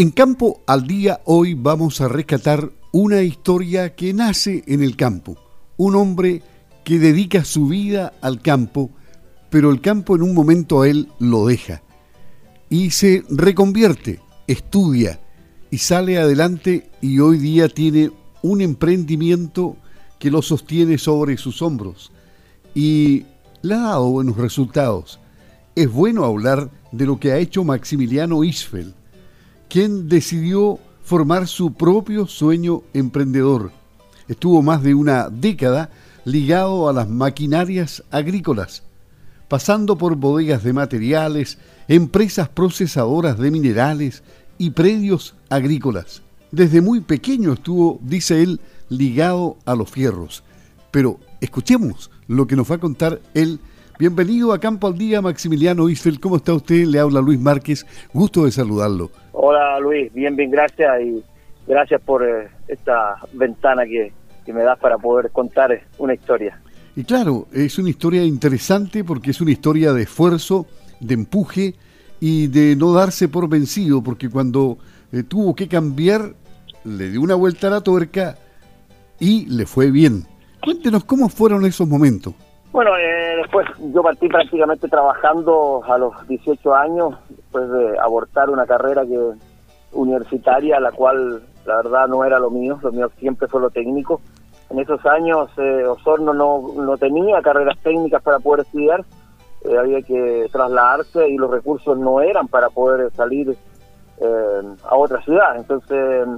En Campo al Día hoy vamos a rescatar una historia que nace en el campo. Un hombre que dedica su vida al campo, pero el campo en un momento a él lo deja. Y se reconvierte, estudia y sale adelante y hoy día tiene un emprendimiento que lo sostiene sobre sus hombros. Y le ha dado buenos resultados. Es bueno hablar de lo que ha hecho Maximiliano Isfeld quien decidió formar su propio sueño emprendedor. Estuvo más de una década ligado a las maquinarias agrícolas, pasando por bodegas de materiales, empresas procesadoras de minerales y predios agrícolas. Desde muy pequeño estuvo, dice él, ligado a los fierros. Pero escuchemos lo que nos va a contar él. Bienvenido a Campo al Día, Maximiliano Isfeld. ¿Cómo está usted? Le habla Luis Márquez. Gusto de saludarlo. Hola Luis, bien, bien, gracias y gracias por eh, esta ventana que, me das para poder contar una historia. Y claro, es una historia interesante porque es una historia de esfuerzo, de empuje y de no darse por vencido, porque cuando eh, tuvo que cambiar, le dio una vuelta a la tuerca y le fue bien. Cuéntenos cómo fueron esos momentos. Bueno, eh, después yo partí prácticamente trabajando a los 18 años, después de abortar una carrera que universitaria, la cual la verdad no era lo mío, lo mío siempre fue lo técnico. En esos años eh, Osorno no, no tenía carreras técnicas para poder estudiar, eh, había que trasladarse y los recursos no eran para poder salir eh, a otra ciudad. Entonces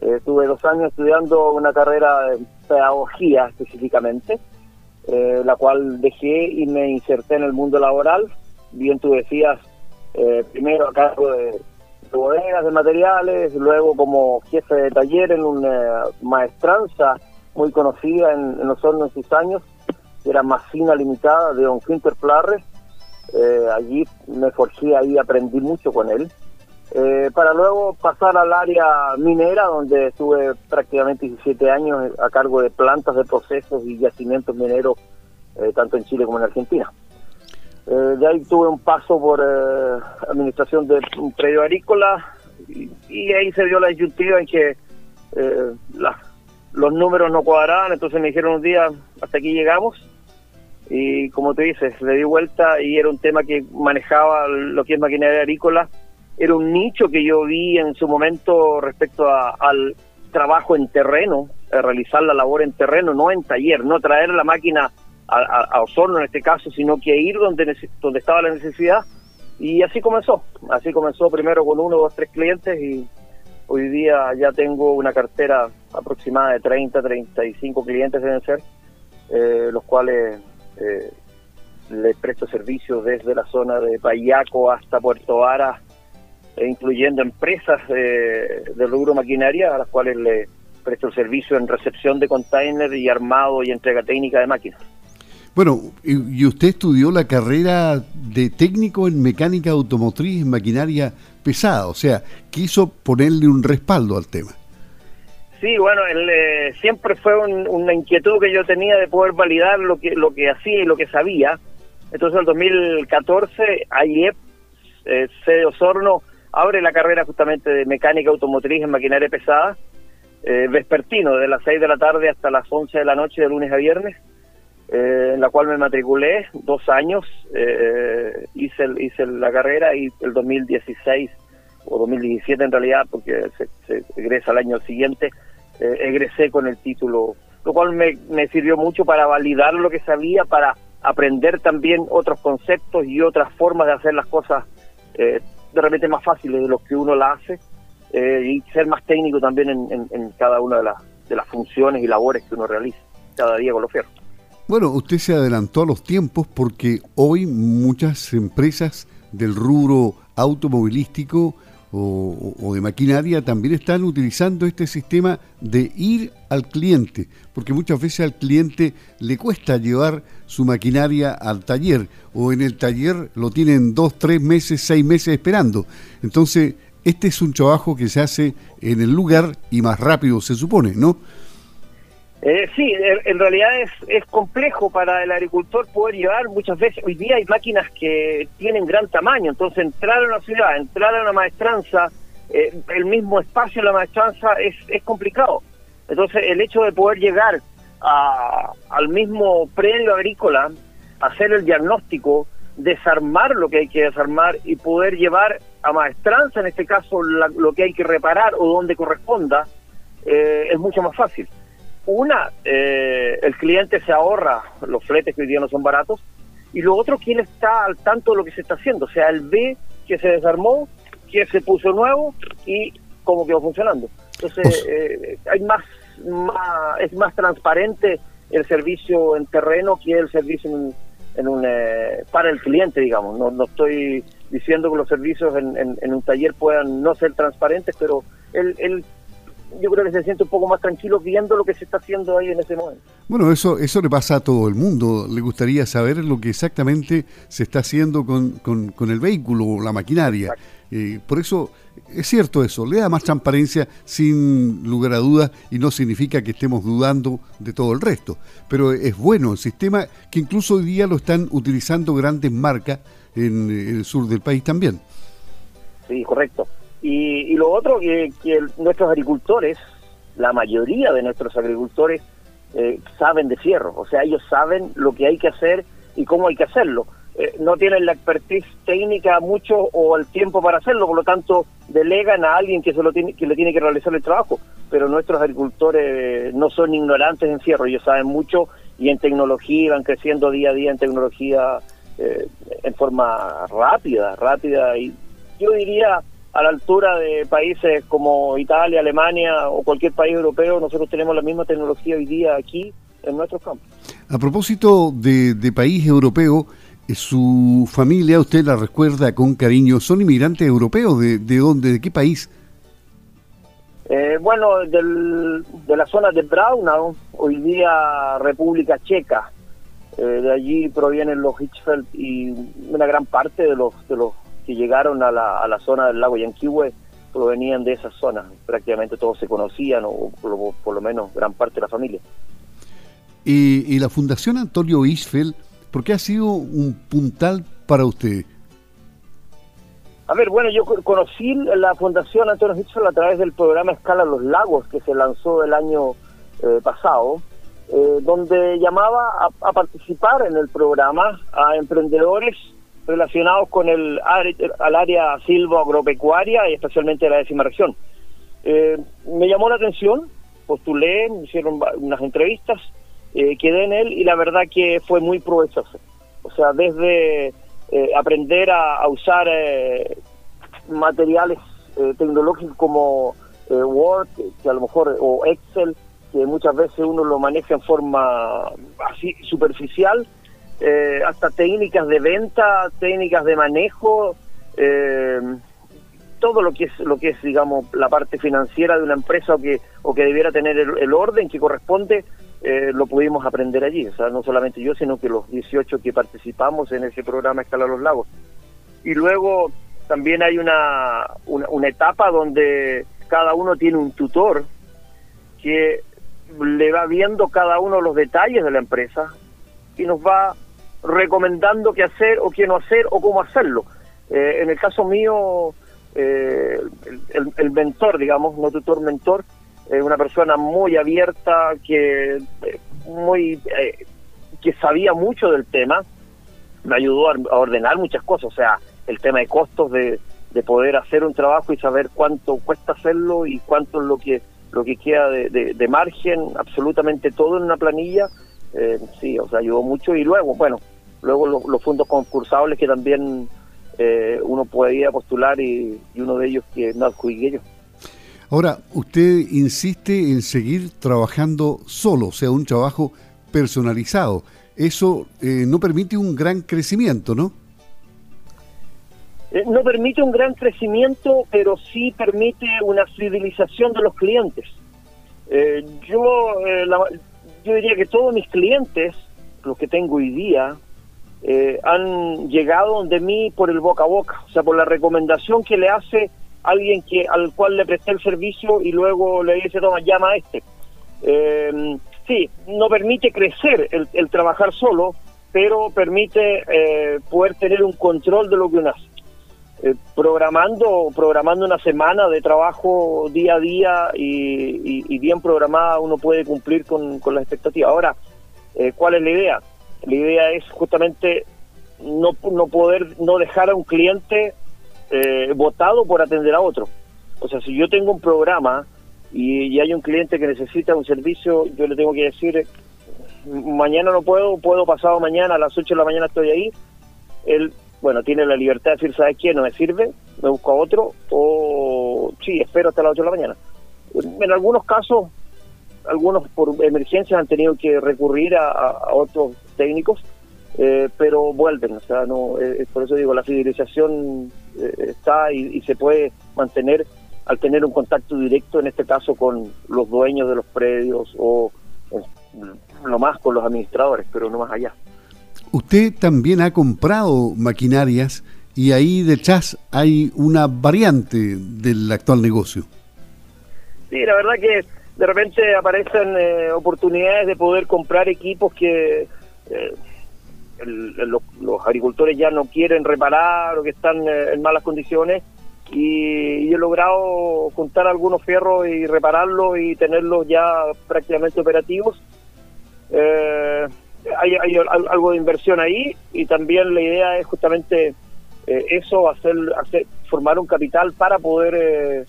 estuve dos años estudiando una carrera de pedagogía específicamente eh, la cual dejé y me inserté en el mundo laboral. Bien tú decías, eh, primero a cargo de, bodegas de materiales, luego como jefe de taller en una maestranza muy conocida en, los hornos sus años, que era Masina Limitada de Don Quinter Plarre. Eh, allí me forjé ahí, aprendí mucho con él. Eh, para luego pasar al área minera, donde estuve prácticamente 17 años a cargo de plantas de procesos y yacimientos mineros, eh, tanto en Chile como en Argentina. Eh, de ahí tuve un paso por administración de un predio agrícola y, ahí se dio la disyuntiva en que los números no cuadraban, entonces me dijeron un día, hasta aquí llegamos. Y como te dices, le di vuelta y era un tema que manejaba lo que es maquinaria agrícola era un nicho que yo vi en su momento respecto al trabajo en terreno, realizar la labor en terreno, no en taller, no traer la máquina a, Osorno en este caso, sino que ir donde, donde estaba la necesidad. Y así comenzó, así comenzó primero con uno, dos, tres clientes y hoy día ya tengo una cartera aproximada de 30, 35 clientes deben ser, eh, los cuales eh, les presto servicios desde la zona de Payaco hasta Puerto Vara, e incluyendo empresas de, rubro maquinaria a las cuales le presto el servicio en recepción de container y armado y entrega técnica de máquinas. Bueno, y usted estudió la carrera de técnico en mecánica automotriz, en maquinaria pesada, o sea, quiso ponerle un respaldo al tema. Sí, bueno, eh, siempre fue una inquietud que yo tenía de poder validar lo que lo que hacía y lo que sabía. Entonces, en el 2014, AIEP, eh, sede Osorno, abre la carrera justamente de mecánica automotriz en maquinaria pesada, eh, vespertino, de las 6 de la tarde hasta las 11 de la noche, de lunes a viernes, eh, en la cual me matriculé dos años, eh, hice, hice la carrera y el 2016 o 2017 en realidad, porque se, se egresa al año siguiente, egresé con el título, lo cual me, me sirvió mucho para validar lo que sabía, para aprender también otros conceptos y otras formas de hacer las cosas eh, de repente más fáciles de lo que uno la hace eh, y ser más técnico también en, cada una de, las de las funciones y labores que uno realiza cada día con los fierros. Bueno, usted se adelantó a los tiempos porque hoy muchas empresas del rubro automovilístico o, de maquinaria también están utilizando este sistema de ir al cliente, porque muchas veces al cliente le cuesta llevar su maquinaria al taller o en el taller lo tienen dos, tres meses, seis meses esperando. Entonces, este es un trabajo que se hace en el lugar y más rápido se supone, ¿no? Eh, sí, en realidad es, es complejo para el agricultor poder llevar muchas veces. Hoy día hay máquinas que tienen gran tamaño, entonces entrar a una ciudad, entrar a una maestranza, eh, el mismo espacio en la maestranza es, es complicado. Entonces, el hecho de poder llegar a, al mismo predio agrícola, hacer el diagnóstico, desarmar lo que hay que desarmar y poder llevar a maestranza, en este caso, lo que hay que reparar o donde corresponda, eh, es mucho más fácil. Una, eh, el cliente se ahorra los fletes que hoy día no son baratos, y lo otro, quien está al tanto de lo que se está haciendo. O sea, él ve que se desarmó, que se puso nuevo y cómo quedó funcionando. Entonces, eh, hay más, es más transparente el servicio en terreno que el servicio en, un, eh, para el cliente, digamos. No, no estoy diciendo que los servicios en, en, un taller puedan no ser transparentes, pero el, el yo creo que se siente un poco más tranquilo viendo lo que se está haciendo ahí en ese momento. Bueno, eso, eso le pasa a todo el mundo. Le gustaría saber lo que exactamente se está haciendo con, con, el vehículo, la maquinaria. Eh, por eso es cierto eso, le da más transparencia sin lugar a dudas y no significa que estemos dudando de todo el resto. Pero es bueno el sistema que incluso hoy día lo están utilizando grandes marcas en el sur del país también. Sí, correcto. Y, lo otro, que, nuestros agricultores, la mayoría de nuestros agricultores, eh, saben de fierro, o sea, ellos saben lo que hay que hacer y cómo hay que hacerlo. Eh, no tienen la expertise técnica mucho o el tiempo para hacerlo, por lo tanto delegan a alguien que, se lo tiene, que le tiene que realizar el trabajo. Pero nuestros agricultores no son ignorantes en fierro, ellos saben mucho y en tecnología van creciendo día a día en tecnología eh, en forma rápida, rápida y yo diría a la altura de países como Italia, Alemania o cualquier país europeo, nosotros tenemos la misma tecnología hoy día aquí en nuestros campos. A propósito de, país europeo, eh, ¿su familia, usted la recuerda con cariño, son inmigrantes europeos? ¿De, de dónde, de qué país? Eh, bueno, de la zona de Braunau, hoy día República Checa. Eh, de allí provienen los Hitchfeld y una gran parte de los, de los que llegaron a la, a la zona del lago Yanquihue provenían de esa zona. Prácticamente todos se conocían, o por lo, menos gran parte de la familia. Y, la Fundación Antonio Isfeld, ¿por qué ha sido un puntal para usted? A ver, bueno, yo conocí la Fundación Antonio Isfeld a través del programa Escala Los Lagos, que se lanzó el año eh, pasado, eh, donde llamaba a, a, participar en el programa a emprendedores relacionados con el al área silvo-agropecuaria y especialmente la décima región. Eh, me llamó la atención, postulé, me hicieron unas entrevistas, eh, quedé en él y la verdad que fue muy provechoso. O sea, desde eh, aprender a, usar materiales tecnológicos como Word, que a lo mejor, o Excel, que muchas veces uno lo maneja en forma así superficial, eh, hasta técnicas de venta, técnicas de manejo, eh, todo lo que es lo que es digamos la parte financiera de una empresa o que o que debiera tener el, orden que corresponde eh, lo pudimos aprender allí, o sea no solamente yo sino que los 18 que participamos en ese programa Escala los Lagos. Y luego también hay una, una, una etapa donde cada uno tiene un tutor que le va viendo cada uno los detalles de la empresa y nos va recomendando qué hacer o qué no hacer o cómo hacerlo. Eh, en el caso mío, eh, el, mentor, digamos, no tutor, mentor, es una persona muy abierta, que eh, muy que sabía mucho del tema, me ayudó a, ordenar muchas cosas, o sea, el tema de costos de, de poder hacer un trabajo y saber cuánto cuesta hacerlo y cuánto es lo que lo que queda de, de margen, absolutamente todo en una planilla, eh, sí, o sea, ayudó mucho y luego, bueno, luego los fondos concursables que también eh, uno podía postular y, uno de ellos que no adjudiqué yo. Ahora, usted insiste en seguir trabajando solo, o sea, un trabajo personalizado. Eso eh, no permite un gran crecimiento, ¿no? no permite un gran crecimiento, pero sí permite una fidelización de los clientes. yo la, yo diría que todos mis clientes, los que tengo hoy día, eh, han llegado de mí por el boca a boca, o sea, por la recomendación que le hace alguien que al cual le presté el servicio y luego le dice, toma, llama a este. Eh, sí, no permite crecer el, trabajar solo, pero permite eh, poder tener un control de lo que uno hace. Eh, programando programando una semana de trabajo día a día y, bien programada uno puede cumplir con, con las expectativas. Ahora, eh, ¿cuál es la idea? La idea es justamente no, no poder no dejar a un cliente eh, votado por atender a otro. O sea, si yo tengo un programa y, hay un cliente que necesita un servicio, yo le tengo que decir, mañana no puedo, puedo pasado mañana, a las 8 de la mañana estoy ahí. Él, bueno, tiene la libertad de decir, ¿sabes qué? No me sirve, me busco a otro, o sí, espero hasta las 8 de la mañana. En algunos casos, algunos por emergencias han tenido que recurrir a otros técnicos, eh, pero vuelven, o sea, no, eh, por eso digo, la fidelización eh, está y, se puede mantener al tener un contacto directo, en este caso con los dueños de los predios o lo más con los administradores, pero no más allá. Usted también ha comprado maquinarias y ahí detrás hay una variante del actual negocio. Sí, la verdad que de repente aparecen oportunidades de poder comprar equipos que los, agricultores ya no quieren reparar o que están eh, en malas condiciones y, he logrado juntar algunos fierros y repararlos y tenerlos ya prácticamente operativos. Eh, hay, algo de inversión ahí y también la idea es justamente eh, eso, hacer, formar un capital para poder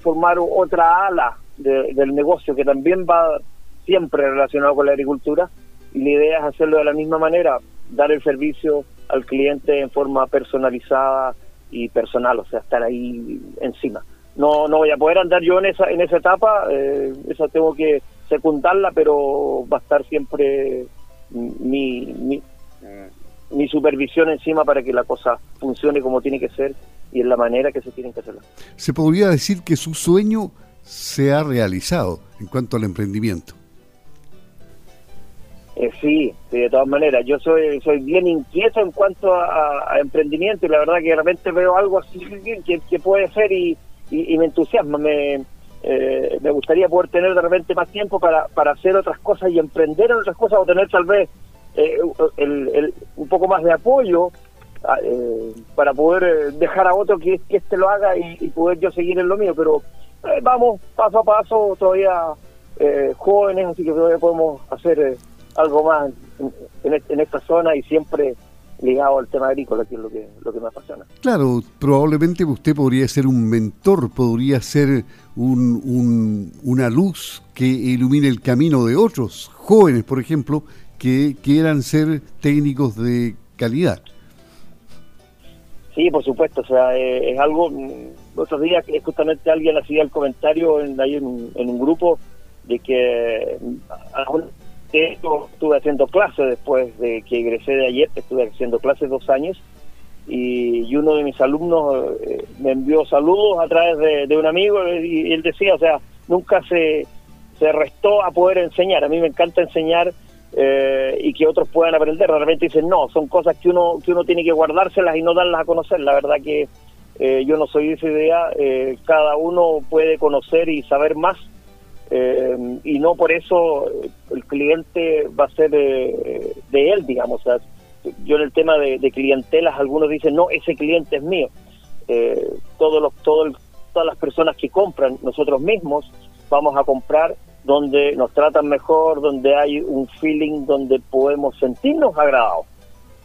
formar otra ala del negocio que también va siempre relacionado con la agricultura y la idea es hacerlo de la misma manera, dar el servicio al cliente en forma personalizada y personal, o sea, estar ahí encima. No, no voy a poder andar yo en esa, en esa etapa, eh, esa tengo que secundarla, pero va a estar siempre mi, mi, mi supervisión encima para que la cosa funcione como tiene que ser y en la manera que se tiene que hacer. Se podría decir que su sueño se ha realizado en cuanto al emprendimiento. Eh, sí, de todas maneras. Yo soy soy bien inquieto en cuanto a, emprendimiento y la verdad que de repente veo algo así que, que puede ser y, y, me entusiasma. Me, eh, me gustaría poder tener de repente más tiempo para, para hacer otras cosas y emprender en otras cosas o tener tal vez eh, el, un poco más de apoyo ah, para poder dejar a otro que, que este lo haga y, poder yo seguir en lo mío. Pero vamos paso a paso, todavía jóvenes, así que todavía podemos hacer algo más en, esta zona y siempre ligado al tema agrícola, que es lo que, lo que me apasiona. Claro, probablemente usted podría ser un mentor, podría ser un, una luz que ilumine el camino de otros jóvenes, por ejemplo, que quieran ser técnicos de calidad. Sí, por supuesto, o sea, eh, es algo, mm, otros días justamente alguien hacía el comentario en, ahí en, en un grupo de que mm, estuve haciendo clases después de que egresé de ayer, estuve haciendo clases dos años y, uno de mis alumnos eh, me envió saludos a través de, un amigo y, él decía, o sea, nunca se, se restó a poder enseñar. A mí me encanta enseñar eh, y que otros puedan aprender. Realmente dicen, no, son cosas que uno, que uno tiene que guardárselas y no darlas a conocer. La verdad que eh, yo no soy de esa idea. cada uno puede conocer y saber más eh, y no por eso el cliente va a ser de, él, digamos. yo en el tema de, clientelas, algunos dicen, no, ese cliente es mío. Eh, todos los, todo todas las personas que compran, nosotros mismos, vamos a comprar donde nos tratan mejor, donde hay un feeling, donde podemos sentirnos agradados.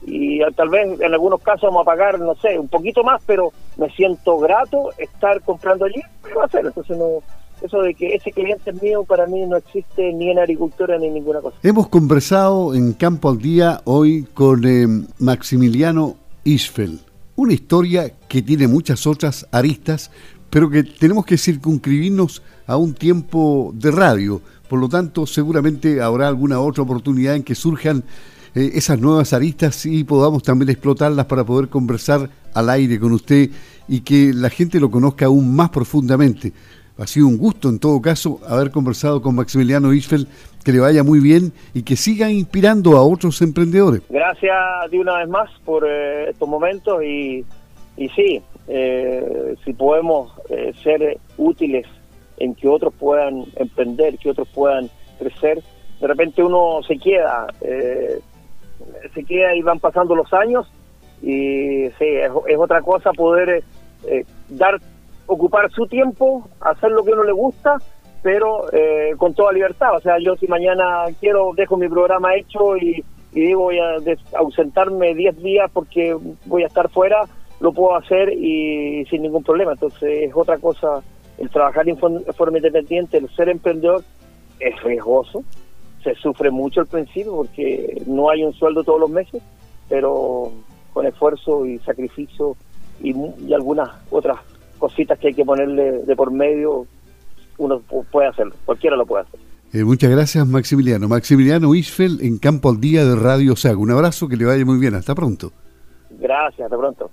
Y tal vez en algunos casos vamos a pagar, no sé, un poquito más, pero me siento grato estar comprando allí, ¿qué va a hacer? Entonces no, eso de que ese cliente es mío para mí no existe ni en agricultura ni en ninguna cosa. Hemos conversado en Campo al Día hoy con eh, Maximiliano Isfel, una historia que tiene muchas otras aristas, pero que tenemos que circunscribirnos a un tiempo de radio. Por lo tanto, seguramente habrá alguna otra oportunidad en que surjan eh, esas nuevas aristas y podamos también explotarlas para poder conversar al aire con usted y que la gente lo conozca aún más profundamente. Ha sido un gusto, en todo caso, haber conversado con Maximiliano Isfeld. Que le vaya muy bien y que siga inspirando a otros emprendedores. Gracias de una vez más por eh, estos momentos y, sí, eh, si podemos eh, ser útiles en que otros puedan emprender, que otros puedan crecer, de repente uno se queda, se queda y van pasando los años y sí, es, otra cosa poder dar, ocupar su tiempo, hacer lo que uno le gusta, pero eh, con toda libertad. O sea, yo si mañana quiero, dejo mi programa hecho y, digo voy a ausentarme 10 días porque voy a estar fuera, lo puedo hacer y sin ningún problema. Entonces es otra cosa el trabajar en forma independiente, el ser emprendedor es riesgoso, se sufre mucho al principio porque no hay un sueldo todos los meses, pero con esfuerzo y sacrificio y, algunas otras cositas que hay que ponerle de por medio, uno puede hacerlo, cualquiera lo puede hacer. Eh, muchas gracias, Maximiliano. Maximiliano Isfeld en Campo al Día de Radio Sago. Un abrazo, que le vaya muy bien. Hasta pronto. Gracias, hasta pronto.